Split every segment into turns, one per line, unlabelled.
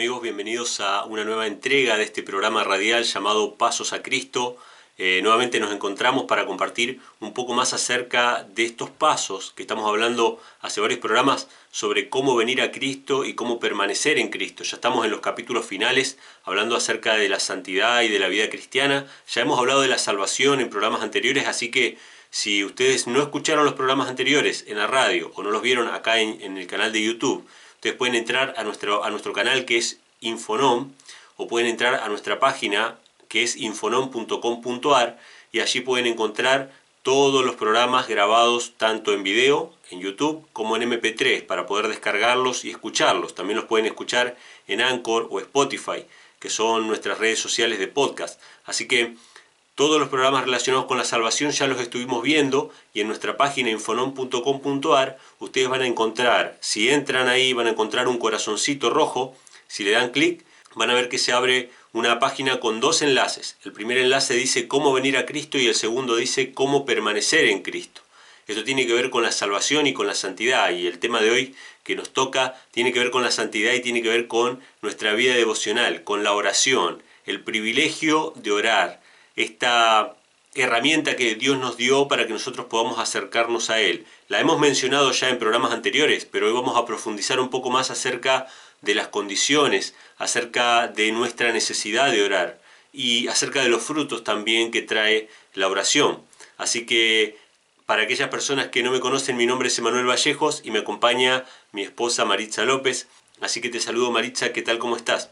¿Qué tal amigos? Bienvenidos a una nueva entrega de este programa radial llamado Pasos a Cristo. Eh, nuevamente nos encontramos para compartir un poco más acerca de estos pasos que estamos hablando hace varios programas sobre cómo venir a Cristo y cómo permanecer en Cristo. Ya estamos en los capítulos finales hablando acerca de la santidad y de la vida cristiana. Ya hemos hablado de la salvación en programas anteriores, así que si ustedes no escucharon los programas anteriores en la radio o no los vieron acá en el canal de YouTube, Ustedes pueden entrar a nuestro, a nuestro canal que es Infonom o pueden entrar a nuestra página que es infonom.com.ar y allí pueden encontrar todos los programas grabados tanto en video, en YouTube, como en MP3 para poder descargarlos y escucharlos. También los pueden escuchar en Anchor o Spotify, que son nuestras redes sociales de podcast. Así que todos los programas relacionados con la salvación ya los estuvimos viendo y en nuestra página infonom.com.ar ustedes van a encontrar, si entran ahí van a encontrar un corazoncito rojo, si le dan clic van a ver que se abre una página con dos enlaces. El primer enlace dice cómo venir a Cristo y el segundo dice cómo permanecer en Cristo. Esto tiene que ver con la salvación y con la santidad y el tema de hoy que nos toca tiene que ver con la santidad y tiene que ver con nuestra vida devocional, con la oración, el privilegio de orar, esta herramienta que Dios nos dio para que nosotros podamos acercarnos a Él. La hemos mencionado ya en programas anteriores, pero hoy vamos a profundizar un poco más acerca de las condiciones, acerca de nuestra necesidad de orar y acerca de los frutos también que trae la oración. Así que para aquellas personas que no me conocen, mi nombre es Emanuel Vallejos y me acompaña mi esposa Maritza López. Así que te saludo Maritza, ¿qué tal? ¿Cómo estás?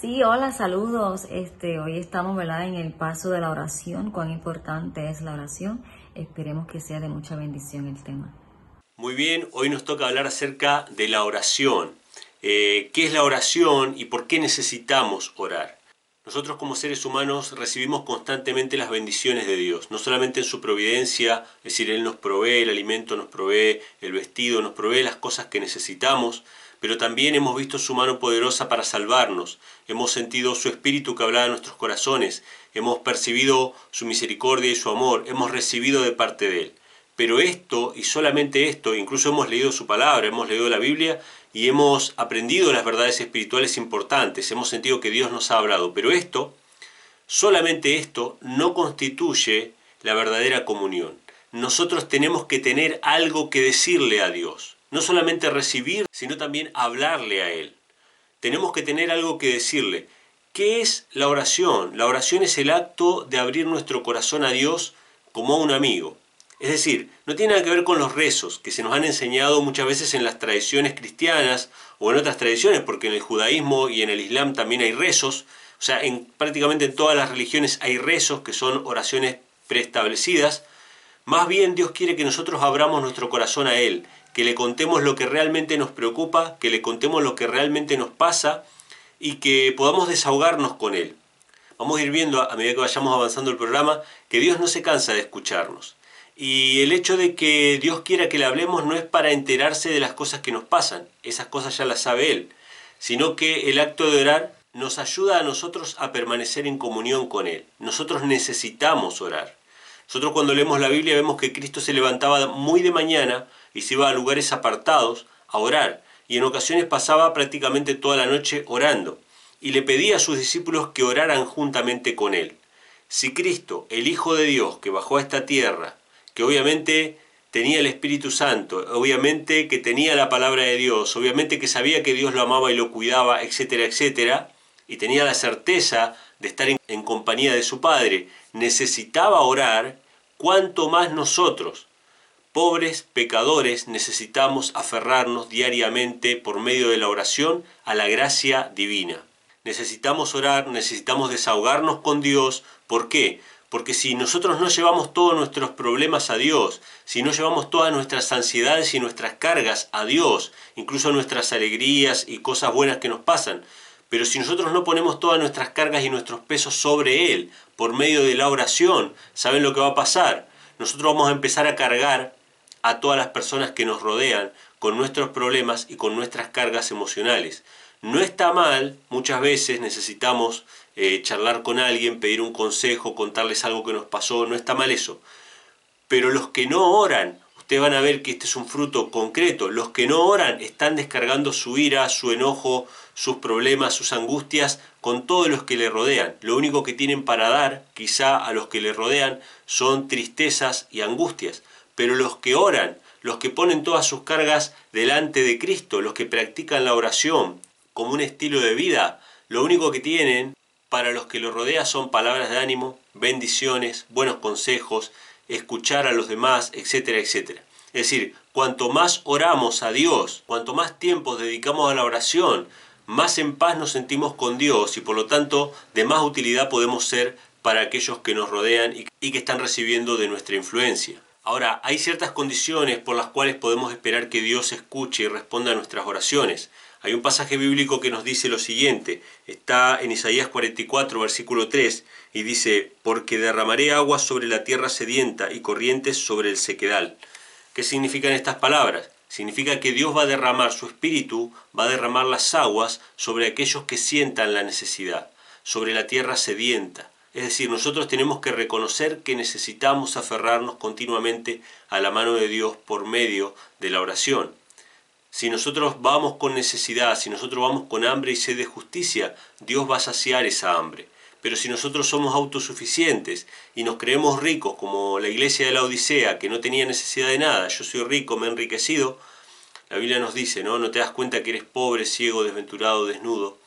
Sí, hola, saludos. Este, hoy estamos, ¿verdad?, en el paso de la oración. Cuán importante es la oración. Esperemos que sea de mucha bendición el tema.
Muy bien, hoy nos toca hablar acerca de la oración. Eh, ¿Qué es la oración y por qué necesitamos orar? Nosotros como seres humanos recibimos constantemente las bendiciones de Dios, no solamente en su providencia, es decir, Él nos provee el alimento, nos provee el vestido, nos provee las cosas que necesitamos, pero también hemos visto su mano poderosa para salvarnos, hemos sentido su espíritu que hablaba en nuestros corazones, hemos percibido su misericordia y su amor, hemos recibido de parte de Él. Pero esto, y solamente esto, incluso hemos leído su palabra, hemos leído la Biblia y hemos aprendido las verdades espirituales importantes, hemos sentido que Dios nos ha hablado, pero esto, solamente esto, no constituye la verdadera comunión. Nosotros tenemos que tener algo que decirle a Dios no solamente recibir, sino también hablarle a Él. Tenemos que tener algo que decirle. ¿Qué es la oración? La oración es el acto de abrir nuestro corazón a Dios como a un amigo. Es decir, no tiene nada que ver con los rezos que se nos han enseñado muchas veces en las tradiciones cristianas o en otras tradiciones, porque en el judaísmo y en el islam también hay rezos. O sea, en prácticamente en todas las religiones hay rezos que son oraciones preestablecidas. Más bien Dios quiere que nosotros abramos nuestro corazón a Él, que le contemos lo que realmente nos preocupa, que le contemos lo que realmente nos pasa y que podamos desahogarnos con Él. Vamos a ir viendo a medida que vayamos avanzando el programa que Dios no se cansa de escucharnos. Y el hecho de que Dios quiera que le hablemos no es para enterarse de las cosas que nos pasan, esas cosas ya las sabe Él, sino que el acto de orar nos ayuda a nosotros a permanecer en comunión con Él. Nosotros necesitamos orar. Nosotros cuando leemos la Biblia vemos que Cristo se levantaba muy de mañana y se iba a lugares apartados a orar, y en ocasiones pasaba prácticamente toda la noche orando, y le pedía a sus discípulos que oraran juntamente con él. Si Cristo, el Hijo de Dios, que bajó a esta tierra, que obviamente tenía el Espíritu Santo, obviamente que tenía la palabra de Dios, obviamente que sabía que Dios lo amaba y lo cuidaba, etcétera, etcétera, y tenía la certeza de estar en, compañía de su Padre, necesitaba orar, cuanto más nosotros, pobres pecadores, necesitamos aferrarnos diariamente por medio de la oración a la gracia divina. Necesitamos orar, necesitamos desahogarnos con Dios. ¿Por qué? Porque si nosotros no llevamos todos nuestros problemas a Dios, si no llevamos todas nuestras ansiedades y nuestras cargas a Dios, incluso nuestras alegrías y cosas buenas que nos pasan, pero si nosotros no ponemos todas nuestras cargas y nuestros pesos sobre Él por medio de la oración, ¿saben lo que va a pasar? Nosotros vamos a empezar a cargar a todas las personas que nos rodean con nuestros problemas y con nuestras cargas emocionales. No está mal, muchas veces necesitamos eh, charlar con alguien, pedir un consejo, contarles algo que nos pasó, no está mal eso. Pero los que no oran, ustedes van a ver que este es un fruto concreto. Los que no oran están descargando su ira, su enojo, sus problemas, sus angustias con todos los que le rodean. Lo único que tienen para dar, quizá a los que le rodean, son tristezas y angustias. Pero los que oran, los que ponen todas sus cargas delante de Cristo, los que practican la oración como un estilo de vida, lo único que tienen para los que lo rodea son palabras de ánimo, bendiciones, buenos consejos, escuchar a los demás, etcétera, etcétera. Es decir, cuanto más oramos a Dios, cuanto más tiempo dedicamos a la oración, más en paz nos sentimos con Dios y por lo tanto de más utilidad podemos ser para aquellos que nos rodean y que están recibiendo de nuestra influencia. Ahora, hay ciertas condiciones por las cuales podemos esperar que Dios escuche y responda a nuestras oraciones. Hay un pasaje bíblico que nos dice lo siguiente, está en Isaías 44, versículo 3, y dice, porque derramaré agua sobre la tierra sedienta y corrientes sobre el sequedal. ¿Qué significan estas palabras? Significa que Dios va a derramar su espíritu, va a derramar las aguas sobre aquellos que sientan la necesidad, sobre la tierra sedienta. Es decir, nosotros tenemos que reconocer que necesitamos aferrarnos continuamente a la mano de Dios por medio de la oración. Si nosotros vamos con necesidad, si nosotros vamos con hambre y sed de justicia, Dios va a saciar esa hambre. Pero si nosotros somos autosuficientes y nos creemos ricos, como la iglesia de la Odisea, que no tenía necesidad de nada, yo soy rico, me he enriquecido, la Biblia nos dice, ¿no? No te das cuenta que eres pobre, ciego, desventurado, desnudo.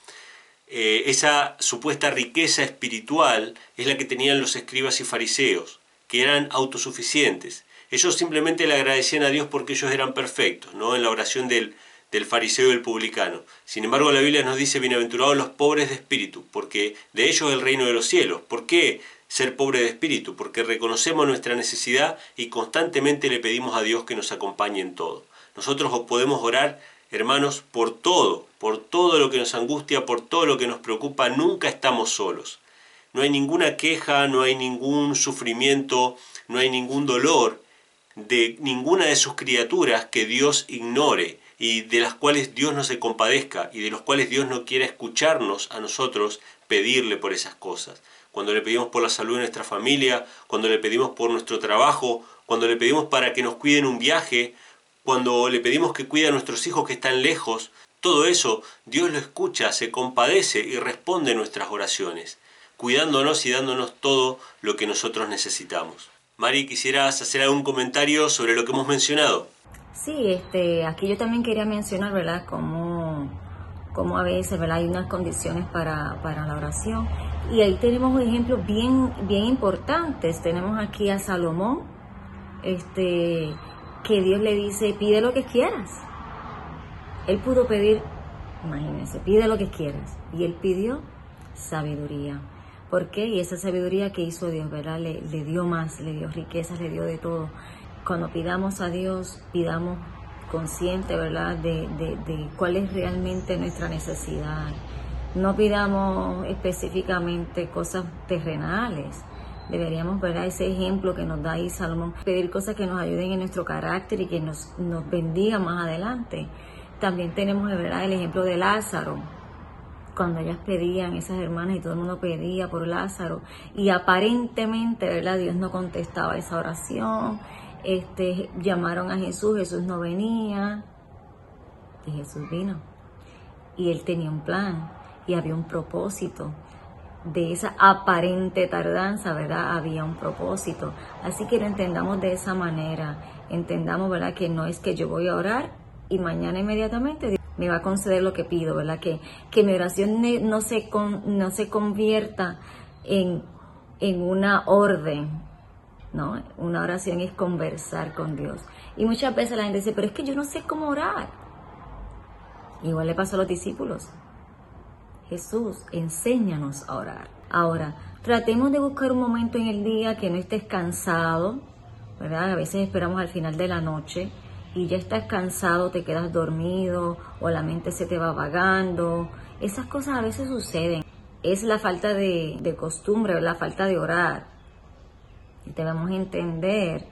Eh, esa supuesta riqueza espiritual es la que tenían los escribas y fariseos, que eran autosuficientes. Ellos simplemente le agradecían a Dios porque ellos eran perfectos, ¿no? En la oración del, del fariseo y del publicano. Sin embargo, la Biblia nos dice, bienaventurados los pobres de espíritu, porque de ellos el reino de los cielos. ¿Por qué ser pobre de espíritu? Porque reconocemos nuestra necesidad y constantemente le pedimos a Dios que nos acompañe en todo. Nosotros podemos orar, hermanos, por todo, por todo lo que nos angustia, por todo lo que nos preocupa, nunca estamos solos. No hay ninguna queja, no hay ningún sufrimiento, no hay ningún dolor de ninguna de sus criaturas que Dios ignore y de las cuales Dios no se compadezca y de los cuales Dios no quiera escucharnos a nosotros pedirle por esas cosas. Cuando le pedimos por la salud de nuestra familia, cuando le pedimos por nuestro trabajo, cuando le pedimos para que nos cuiden un viaje, cuando le pedimos que cuide a nuestros hijos que están lejos, todo eso Dios lo escucha, se compadece y responde nuestras oraciones, cuidándonos y dándonos todo lo que nosotros necesitamos. Mari, ¿quisieras hacer algún comentario sobre lo que hemos mencionado?
Sí, este, aquí yo también quería mencionar, ¿verdad?, cómo, cómo a veces, ¿verdad?, hay unas condiciones para, para la oración. Y ahí tenemos ejemplos bien, bien importantes. Tenemos aquí a Salomón, este, que Dios le dice, pide lo que quieras. Él pudo pedir, imagínense, pide lo que quieras. Y él pidió sabiduría. ¿Por qué? Y esa sabiduría que hizo Dios, ¿verdad? Le, dio más, le dio riquezas, le dio de todo. Cuando pidamos a Dios, pidamos consciente, ¿verdad? De, de, cuál es realmente nuestra necesidad. No pidamos específicamente cosas terrenales. Deberíamos ver ese ejemplo que nos da ahí Salomón, pedir cosas que nos ayuden en nuestro carácter y que nos, nos bendigan más adelante. También tenemos ¿verdad? el ejemplo de Lázaro, cuando ellas pedían, esas hermanas y todo el mundo pedía por Lázaro y aparentemente, ¿verdad? Dios no contestaba esa oración, este, llamaron a Jesús, Jesús no venía y Jesús vino y él tenía un plan y había un propósito. De esa aparente tardanza, ¿verdad? Había un propósito. Así que lo entendamos de esa manera. Entendamos, ¿verdad? Que no es que yo voy a orar y mañana inmediatamente me va a conceder lo que pido, ¿verdad? Que, que mi oración no se, no se convierta en, en una orden, ¿no? Una oración es conversar con Dios. Y muchas veces la gente dice, pero es que yo no sé cómo orar. Igual le pasó a los discípulos. Jesús, enséñanos a orar. Ahora, tratemos de buscar un momento en el día que no estés cansado, ¿verdad? A veces esperamos al final de la noche y ya estás cansado, te quedas dormido o la mente se te va vagando. Esas cosas a veces suceden. Es la falta de, costumbre, la falta de orar. Y debemos entender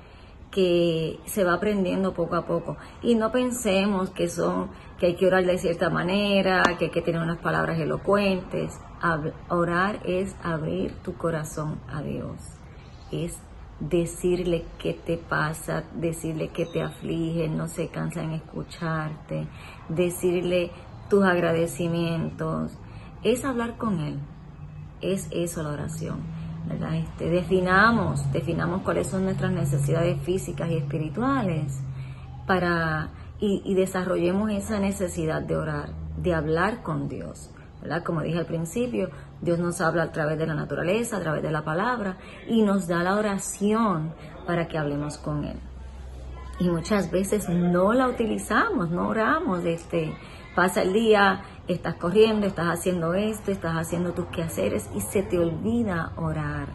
que se va aprendiendo poco a poco. Y no pensemos que son, que hay que orar de cierta manera, que hay que tener unas palabras elocuentes. orar es abrir tu corazón a Dios. Es decirle qué te pasa, decirle qué te aflige, no se cansa en escucharte, decirle tus agradecimientos, es hablar con Él, es eso la oración. ¿verdad? Este, definamos, definamos cuáles son nuestras necesidades físicas y espirituales para, y, desarrollemos esa necesidad de orar, de hablar con Dios. ¿verdad? Como dije al principio, Dios nos habla a través de la naturaleza, a través de la palabra y nos da la oración para que hablemos con Él. Y muchas veces no la utilizamos, no oramos. Este, pasa el día, estás corriendo, estás haciendo esto, estás haciendo tus quehaceres y se te olvida orar.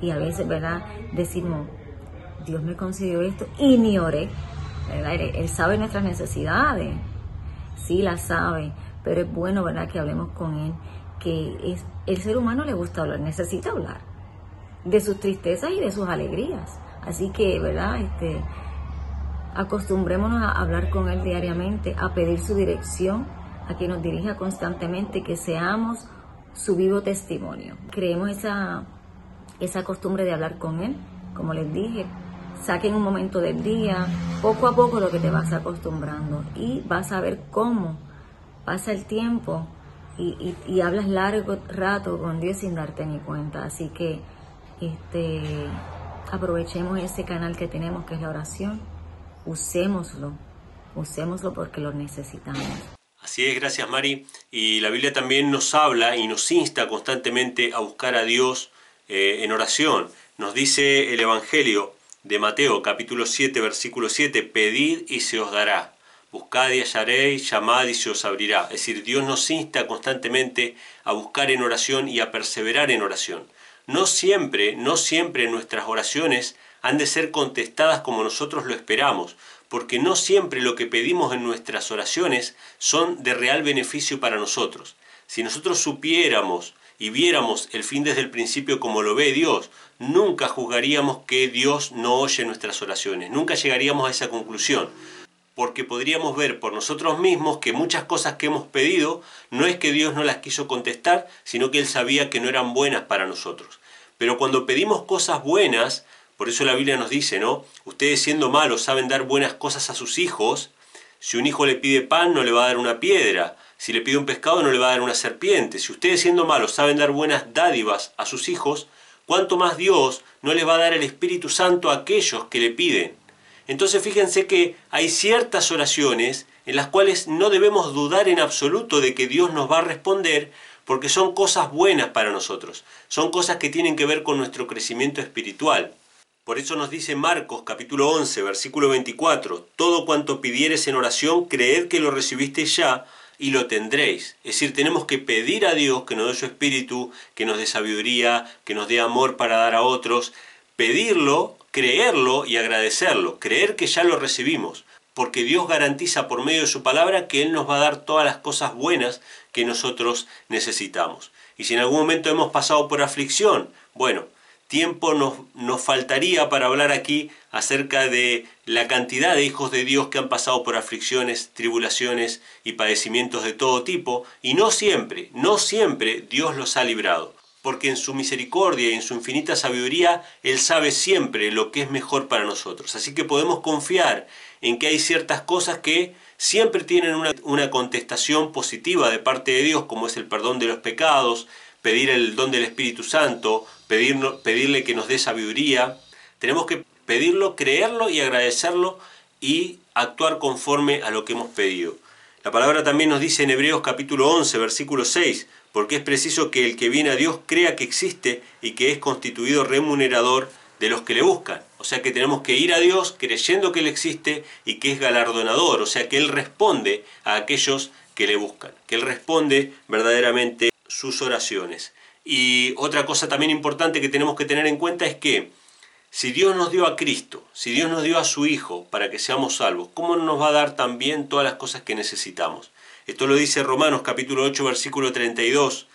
Y a veces, ¿verdad? Decimos, Dios me concedió esto y ni oré. Él sabe nuestras necesidades, sí las sabe, pero es bueno, ¿verdad?, que hablemos con Él, que es, el ser humano le gusta hablar, necesita hablar de sus tristezas y de sus alegrías. Así que, ¿verdad?, este, acostumbrémonos a hablar con Él diariamente, a pedir su dirección, a que nos dirija constantemente, que seamos su vivo testimonio. Creemos esa, esa costumbre de hablar con Él, como les dije, saquen un momento del día, poco a poco lo que te vas acostumbrando y vas a ver cómo pasa el tiempo y, hablas largo rato con Dios sin darte ni cuenta. Así que este, aprovechemos ese canal que tenemos, que es la oración, usémoslo, usémoslo porque lo necesitamos.
Así es, gracias Mari. Y la Biblia también nos habla y nos insta constantemente a buscar a Dios eh, en oración. Nos dice el Evangelio de Mateo capítulo 7 versículo 7, pedid y se os dará Buscad y hallaréis, llamad y se os abrirá. Es decir, Dios nos insta constantemente a buscar en oración y a perseverar en oración. No siempre, no siempre nuestras oraciones han de ser contestadas como nosotros lo esperamos, porque no siempre lo que pedimos en nuestras oraciones son de real beneficio para nosotros. Si nosotros supiéramos y viéramos el fin desde el principio como lo ve Dios, nunca juzgaríamos que Dios no oye nuestras oraciones, nunca llegaríamos a esa conclusión porque podríamos ver por nosotros mismos que muchas cosas que hemos pedido no es que Dios no las quiso contestar, sino que Él sabía que no eran buenas para nosotros. Pero cuando pedimos cosas buenas, por eso la Biblia nos dice, ¿no? Ustedes siendo malos saben dar buenas cosas a sus hijos. Si un hijo le pide pan, no le va a dar una piedra. Si le pide un pescado, no le va a dar una serpiente. Si ustedes siendo malos saben dar buenas dádivas a sus hijos, ¿cuánto más Dios no les va a dar el Espíritu Santo a aquellos que le piden? Entonces fíjense que hay ciertas oraciones en las cuales no debemos dudar en absoluto de que Dios nos va a responder porque son cosas buenas para nosotros, son cosas que tienen que ver con nuestro crecimiento espiritual. Por eso nos dice Marcos capítulo 11, versículo 24, todo cuanto pidieres en oración, creed que lo recibiste ya y lo tendréis. Es decir, tenemos que pedir a Dios que nos dé su espíritu, que nos dé sabiduría, que nos dé amor para dar a otros, pedirlo creerlo y agradecerlo, creer que ya lo recibimos, porque Dios garantiza por medio de su palabra que Él nos va a dar todas las cosas buenas que nosotros necesitamos. Y si en algún momento hemos pasado por aflicción, bueno, tiempo nos, nos faltaría para hablar aquí acerca de la cantidad de hijos de Dios que han pasado por aflicciones, tribulaciones y padecimientos de todo tipo, y no siempre, no siempre Dios los ha librado porque en su misericordia y en su infinita sabiduría Él sabe siempre lo que es mejor para nosotros. Así que podemos confiar en que hay ciertas cosas que siempre tienen una, contestación positiva de parte de Dios, como es el perdón de los pecados, pedir el don del Espíritu Santo, pedirle que nos dé sabiduría. Tenemos que pedirlo, creerlo y agradecerlo y actuar conforme a lo que hemos pedido. La palabra también nos dice en Hebreos capítulo 11, versículo 6, porque es preciso que el que viene a Dios crea que existe y que es constituido remunerador de los que le buscan. O sea que tenemos que ir a Dios creyendo que Él existe y que es galardonador, o sea que Él responde a aquellos que le buscan, que Él responde verdaderamente sus oraciones. Y otra cosa también importante que tenemos que tener en cuenta es que si Dios nos dio a Cristo, si Dios nos dio a su Hijo para que seamos salvos, ¿cómo nos va a dar también todas las cosas que necesitamos? Esto lo dice Romanos capítulo 8 versículo 32,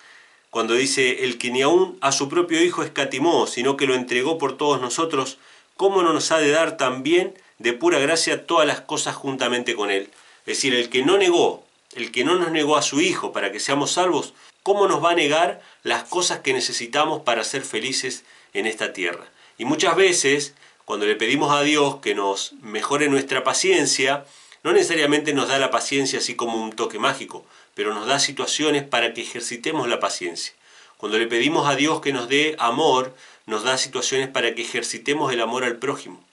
cuando dice, el que ni aún a su propio Hijo escatimó, sino que lo entregó por todos nosotros, ¿cómo no nos ha de dar también de pura gracia todas las cosas juntamente con Él? Es decir, el que no negó, el que no nos negó a su Hijo para que seamos salvos, ¿cómo nos va a negar las cosas que necesitamos para ser felices en esta tierra? Y muchas veces, cuando le pedimos a Dios que nos mejore nuestra paciencia, no necesariamente nos da la paciencia así como un toque mágico, pero nos da situaciones para que ejercitemos la paciencia. Cuando le pedimos a Dios que nos dé amor, nos da situaciones para que ejercitemos el amor al prójimo.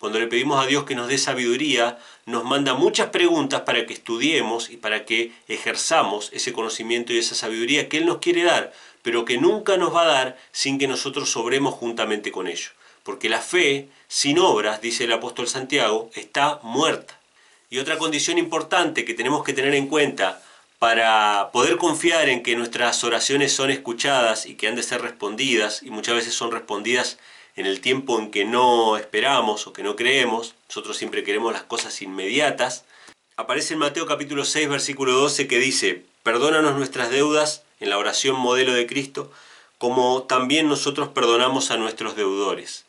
Cuando le pedimos a Dios que nos dé sabiduría, nos manda muchas preguntas para que estudiemos y para que ejerzamos ese conocimiento y esa sabiduría que Él nos quiere dar, pero que nunca nos va a dar sin que nosotros sobremos juntamente con ello. Porque la fe, sin obras, dice el apóstol Santiago, está muerta. Y otra condición importante que tenemos que tener en cuenta para poder confiar en que nuestras oraciones son escuchadas y que han de ser respondidas, y muchas veces son respondidas en el tiempo en que no esperamos o que no creemos, nosotros siempre queremos las cosas inmediatas, aparece en Mateo capítulo 6 versículo 12 que dice, perdónanos nuestras deudas en la oración modelo de Cristo, como también nosotros perdonamos a nuestros deudores.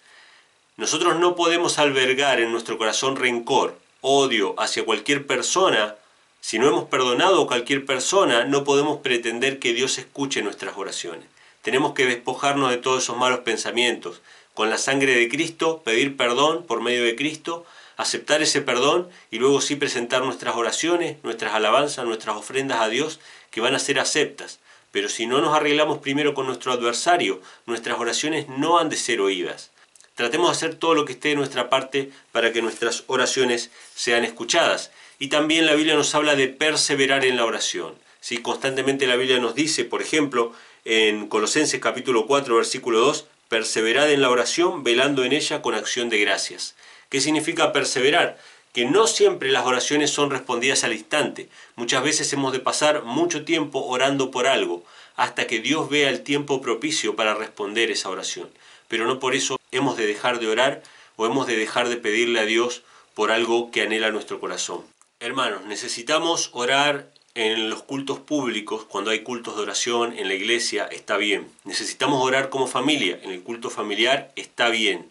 Nosotros no podemos albergar en nuestro corazón rencor, odio hacia cualquier persona. Si no hemos perdonado a cualquier persona, no podemos pretender que Dios escuche nuestras oraciones. Tenemos que despojarnos de todos esos malos pensamientos, con la sangre de Cristo, pedir perdón por medio de Cristo, aceptar ese perdón y luego sí presentar nuestras oraciones, nuestras alabanzas, nuestras ofrendas a Dios que van a ser aceptas. Pero si no nos arreglamos primero con nuestro adversario, nuestras oraciones no han de ser oídas. Tratemos de hacer todo lo que esté de nuestra parte para que nuestras oraciones sean escuchadas. Y también la Biblia nos habla de perseverar en la oración. Si Constantemente la Biblia nos dice, por ejemplo, en Colosenses capítulo 4, versículo 2, perseverad en la oración, velando en ella con acción de gracias. ¿Qué significa perseverar? Que no siempre las oraciones son respondidas al instante. Muchas veces hemos de pasar mucho tiempo orando por algo, hasta que Dios vea el tiempo propicio para responder esa oración. Pero no por eso hemos de dejar de orar o hemos de dejar de pedirle a Dios por algo que anhela nuestro corazón. Hermanos, necesitamos orar en los cultos públicos, cuando hay cultos de oración en la iglesia, está bien. Necesitamos orar como familia, en el culto familiar está bien.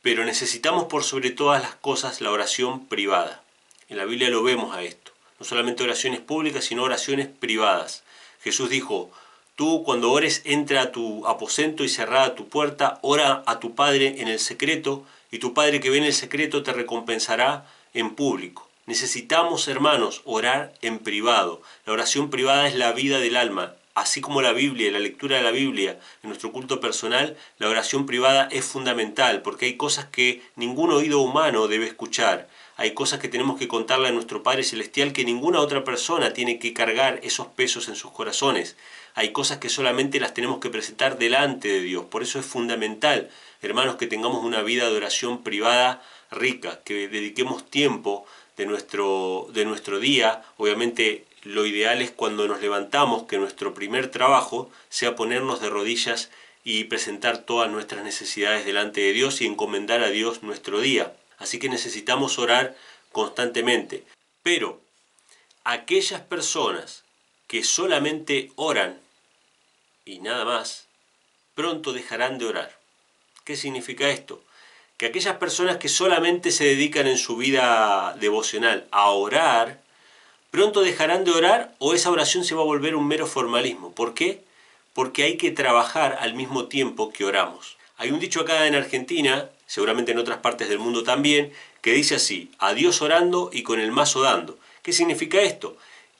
Pero necesitamos por sobre todas las cosas la oración privada. En la Biblia lo vemos a esto. No solamente oraciones públicas, sino oraciones privadas. Jesús dijo, tú cuando ores entra a tu aposento y cerrada tu puerta, ora a tu Padre en el secreto, y tu Padre que ve en el secreto te recompensará en público. Necesitamos, hermanos, orar en privado. La oración privada es la vida del alma. Así como la Biblia, la lectura de la Biblia, en nuestro culto personal, la oración privada es fundamental porque hay cosas que ningún oído humano debe escuchar. Hay cosas que tenemos que contarle a nuestro Padre Celestial que ninguna otra persona tiene que cargar esos pesos en sus corazones. Hay cosas que solamente las tenemos que presentar delante de Dios. Por eso es fundamental, hermanos, que tengamos una vida de oración privada rica, que dediquemos tiempo de nuestro, de nuestro día. Obviamente lo ideal es cuando nos levantamos que nuestro primer trabajo sea ponernos de rodillas y presentar todas nuestras necesidades delante de Dios y encomendar a Dios nuestro día. Así que necesitamos orar constantemente. Pero aquellas personas que solamente oran y nada más, pronto dejarán de orar. ¿Qué significa esto? Que aquellas personas que solamente se dedican en su vida devocional a orar, pronto dejarán de orar o esa oración se va a volver un mero formalismo. ¿Por qué? Porque hay que trabajar al mismo tiempo que oramos. Hay un dicho acá en Argentina, seguramente en otras partes del mundo también, que dice así, a Dios orando y con el mazo dando. ¿Qué significa esto?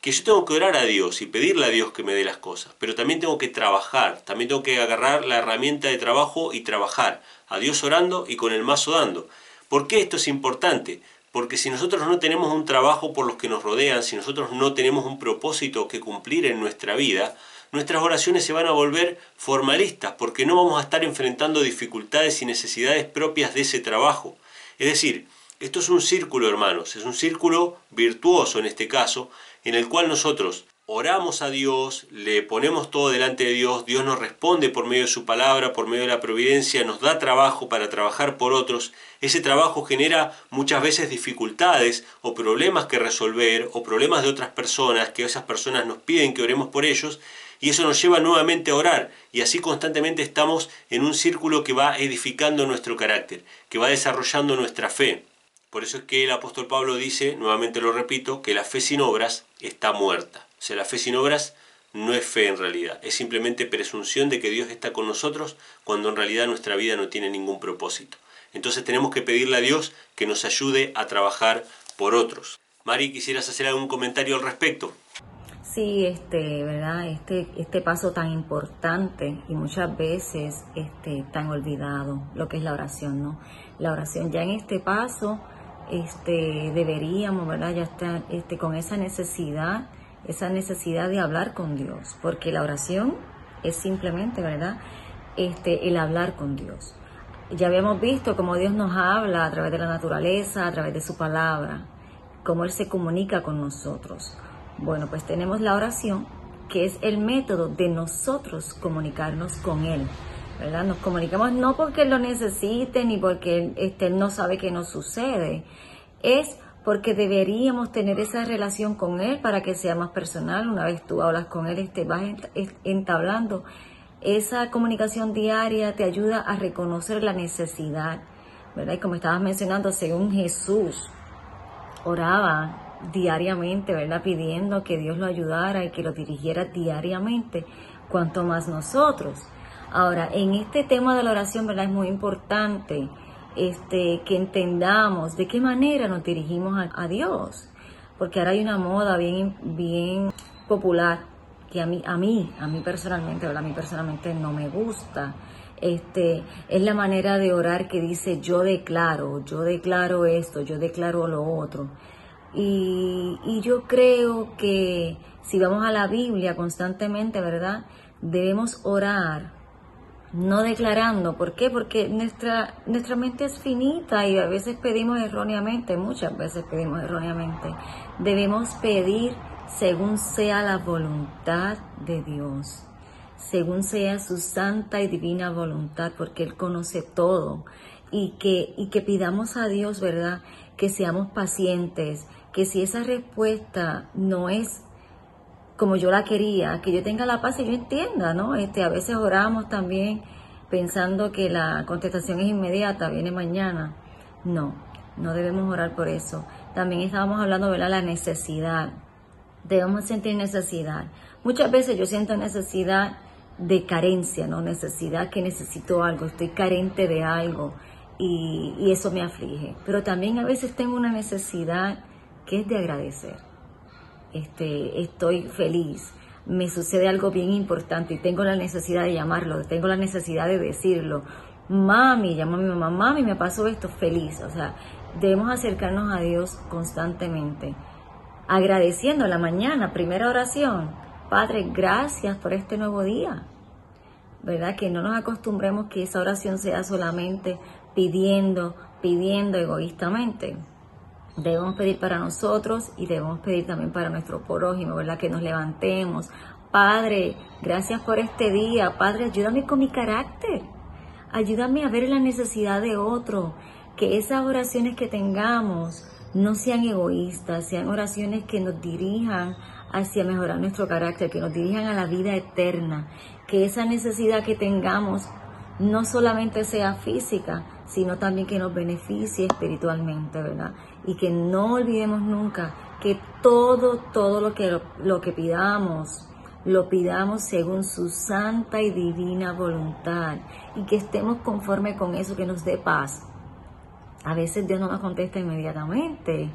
Que yo tengo que orar a Dios y pedirle a Dios que me dé las cosas, pero también tengo que trabajar, también tengo que agarrar la herramienta de trabajo y trabajar a Dios orando y con el mazo dando. ¿Por qué esto es importante? Porque si nosotros no tenemos un trabajo por los que nos rodean, si nosotros no tenemos un propósito que cumplir en nuestra vida, nuestras oraciones se van a volver formalistas, porque no vamos a estar enfrentando dificultades y necesidades propias de ese trabajo. Es decir, esto es un círculo, hermanos, es un círculo virtuoso en este caso, en el cual nosotros oramos a Dios, le ponemos todo delante de Dios, Dios nos responde por medio de su palabra, por medio de la providencia, nos da trabajo para trabajar por otros. Ese trabajo genera muchas veces dificultades o problemas que resolver o problemas de otras personas, que esas personas nos piden que oremos por ellos y eso nos lleva nuevamente a orar y así constantemente estamos en un círculo que va edificando nuestro carácter, que va desarrollando nuestra fe. Por eso es que el apóstol Pablo dice, nuevamente lo repito, que la fe sin obras está muerta. O sea, la fe sin obras no es fe en realidad, es simplemente presunción de que Dios está con nosotros cuando en realidad nuestra vida no tiene ningún propósito. Entonces tenemos que pedirle a Dios que nos ayude a trabajar por otros. Mari, ¿quisieras hacer algún comentario al respecto?
Sí, este, ¿verdad? Este, este paso tan importante y muchas veces este, tan olvidado, lo que es la oración, ¿no? La oración ya en este paso, este, deberíamos, ¿verdad? Ya estar este, con esa necesidad, esa necesidad de hablar con Dios, porque la oración es simplemente, ¿verdad? Este, el hablar con Dios. Ya habíamos visto cómo Dios nos habla a través de la naturaleza, a través de su palabra, cómo Él se comunica con nosotros. Bueno, pues tenemos la oración, que es el método de nosotros comunicarnos con Él. ¿Verdad? Nos comunicamos no porque lo necesite ni porque Él, este, no sabe qué nos sucede. Es porque deberíamos tener esa relación con Él para que sea más personal. Una vez tú hablas con Él, este, vas entablando esa comunicación diaria, te ayuda a reconocer la necesidad. ¿verdad? Y como estabas mencionando, según Jesús oraba diariamente, ¿verdad? Pidiendo que Dios lo ayudara y que lo dirigiera diariamente, cuanto más nosotros. Ahora, en este tema de la oración, ¿verdad? Es muy importante este, que entendamos de qué manera nos dirigimos a, Dios, porque ahora hay una moda bien, bien popular que a mí, a mí, a mí personalmente, ¿verdad? A mí personalmente no me gusta. Este, es la manera de orar que dice yo declaro, yo declaro esto, yo declaro lo otro. Y, yo creo que si vamos a la Biblia constantemente, ¿verdad? Debemos orar, no declarando. ¿Por qué? Porque nuestra, nuestra mente es finita y a veces pedimos erróneamente, muchas veces pedimos erróneamente. Debemos pedir según sea la voluntad de Dios, según sea su santa y divina voluntad, porque Él conoce todo. Y que, y que pidamos a Dios, ¿verdad? Que seamos pacientes, que si esa respuesta no es como yo la quería, que yo tenga la paz y yo entienda, ¿no? Este, a veces oramos también pensando que la contestación es inmediata, viene mañana. No, no debemos orar por eso. También estábamos hablando de la necesidad. Debemos sentir necesidad. Muchas veces yo siento necesidad de carencia, ¿no? Necesidad que necesito algo, estoy carente de algo y, y eso me aflige. Pero también a veces tengo una necesidad que es de agradecer. Este, estoy feliz, me sucede algo bien importante y tengo la necesidad de llamarlo, tengo la necesidad de decirlo. Mami, llamo a mi mamá, mami, me pasó esto, feliz. O sea, debemos acercarnos a Dios constantemente, agradeciendo la mañana, primera oración. Padre, gracias por este nuevo día. ¿Verdad? Que no nos acostumbremos que esa oración sea solamente pidiendo, pidiendo egoístamente debemos pedir para nosotros y debemos pedir también para nuestro prójimo, ¿verdad? Que nos levantemos. Padre, gracias por este día. Padre, ayúdame con mi carácter. Ayúdame a ver la necesidad de otro. Que esas oraciones que tengamos no sean egoístas, sean oraciones que nos dirijan hacia mejorar nuestro carácter, que nos dirijan a la vida eterna. Que esa necesidad que tengamos no solamente sea física, sino también que nos beneficie espiritualmente, ¿verdad? Y que no olvidemos nunca que todo, todo lo que, lo que pidamos, lo pidamos según su santa y divina voluntad y que estemos conforme con eso que nos dé paz. A veces Dios no nos contesta inmediatamente,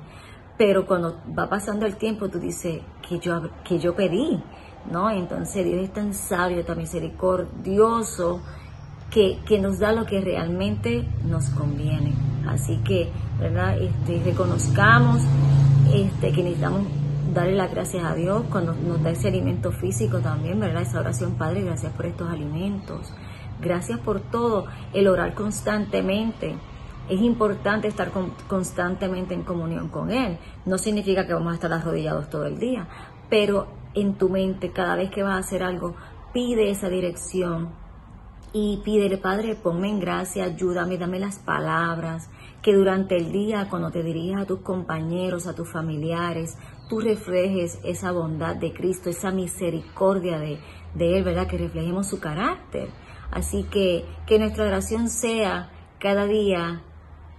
pero cuando va pasando el tiempo tú dices que yo, que yo pedí, ¿no? Entonces Dios es tan sabio, tan misericordioso, que, nos da lo que realmente nos conviene. Así que, ¿verdad? Este, reconozcamos este, que necesitamos darle las gracias a Dios cuando nos da ese alimento físico también, ¿verdad? Esa oración, Padre, gracias por estos alimentos. Gracias por todo, el orar constantemente. Es importante estar constantemente en comunión con Él. No significa que vamos a estar arrodillados todo el día, pero en tu mente, cada vez que vas a hacer algo, pide esa dirección, y pídele, Padre, ponme en gracia, ayúdame, dame las palabras, que durante el día, cuando te dirijas a tus compañeros, a tus familiares, tú reflejes esa bondad de Cristo, esa misericordia de, de Él, ¿verdad? Que reflejemos su carácter. Así que que nuestra oración sea cada día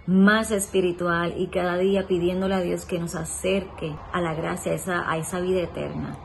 más espiritual y cada día pidiéndole a Dios que nos acerque a la gracia, a esa, a esa vida eterna.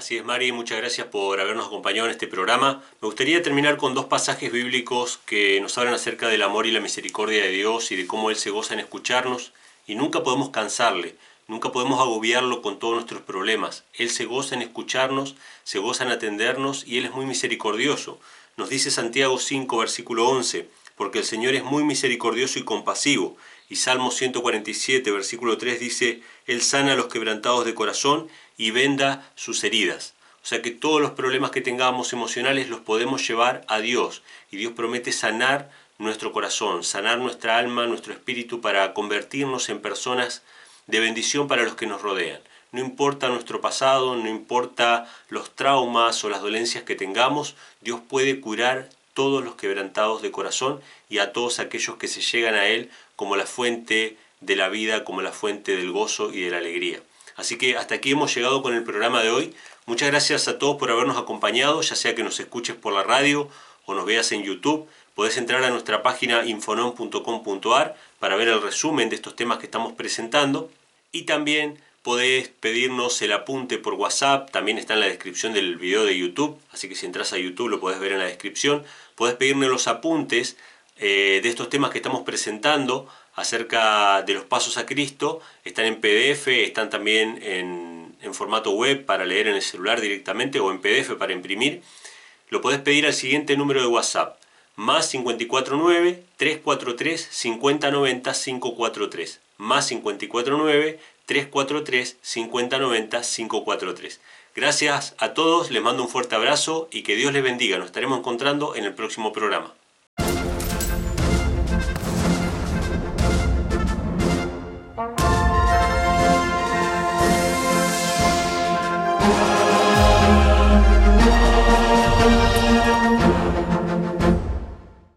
Así es, Mari, muchas gracias por habernos acompañado en este programa. Me gustaría terminar con dos pasajes bíblicos que nos hablan acerca del amor y la misericordia de Dios y de cómo Él se goza en escucharnos y nunca podemos cansarle, nunca podemos agobiarlo con todos nuestros problemas. Él se goza en escucharnos, se goza en atendernos y Él es muy misericordioso. Nos dice Santiago 5, versículo 11, porque el Señor es muy misericordioso y compasivo. Y Salmo 147, versículo 3 dice, Él sana a los quebrantados de corazón y venda sus heridas. O sea que todos los problemas que tengamos emocionales los podemos llevar a Dios y Dios promete sanar nuestro corazón, sanar nuestra alma, nuestro espíritu para convertirnos en personas de bendición para los que nos rodean. No importa nuestro pasado, no importa los traumas o las dolencias que tengamos, Dios puede curar todos los quebrantados de corazón y a todos aquellos que se llegan a Él como la fuente de la vida, como la fuente del gozo y de la alegría. Así que hasta aquí hemos llegado con el programa de hoy. Muchas gracias a todos por habernos acompañado, ya sea que nos escuches por la radio o nos veas en YouTube. Podés entrar a nuestra página infonon.com.ar para ver el resumen de estos temas que estamos presentando. Y también podés pedirnos el apunte por WhatsApp, también está en la descripción del video de YouTube, así que si entras a YouTube lo podés ver en la descripción. Podés pedirme los apuntes eh, de estos temas que estamos presentando acerca de los pasos a Cristo. Están en PDF, están también en, formato web para leer en el celular directamente o en PDF para imprimir. Lo podés pedir al siguiente número de WhatsApp, más 549 343 5090 543. Más 549 343 5090 543. Gracias a todos, les mando un fuerte abrazo y que Dios les bendiga. Nos estaremos encontrando en el próximo programa.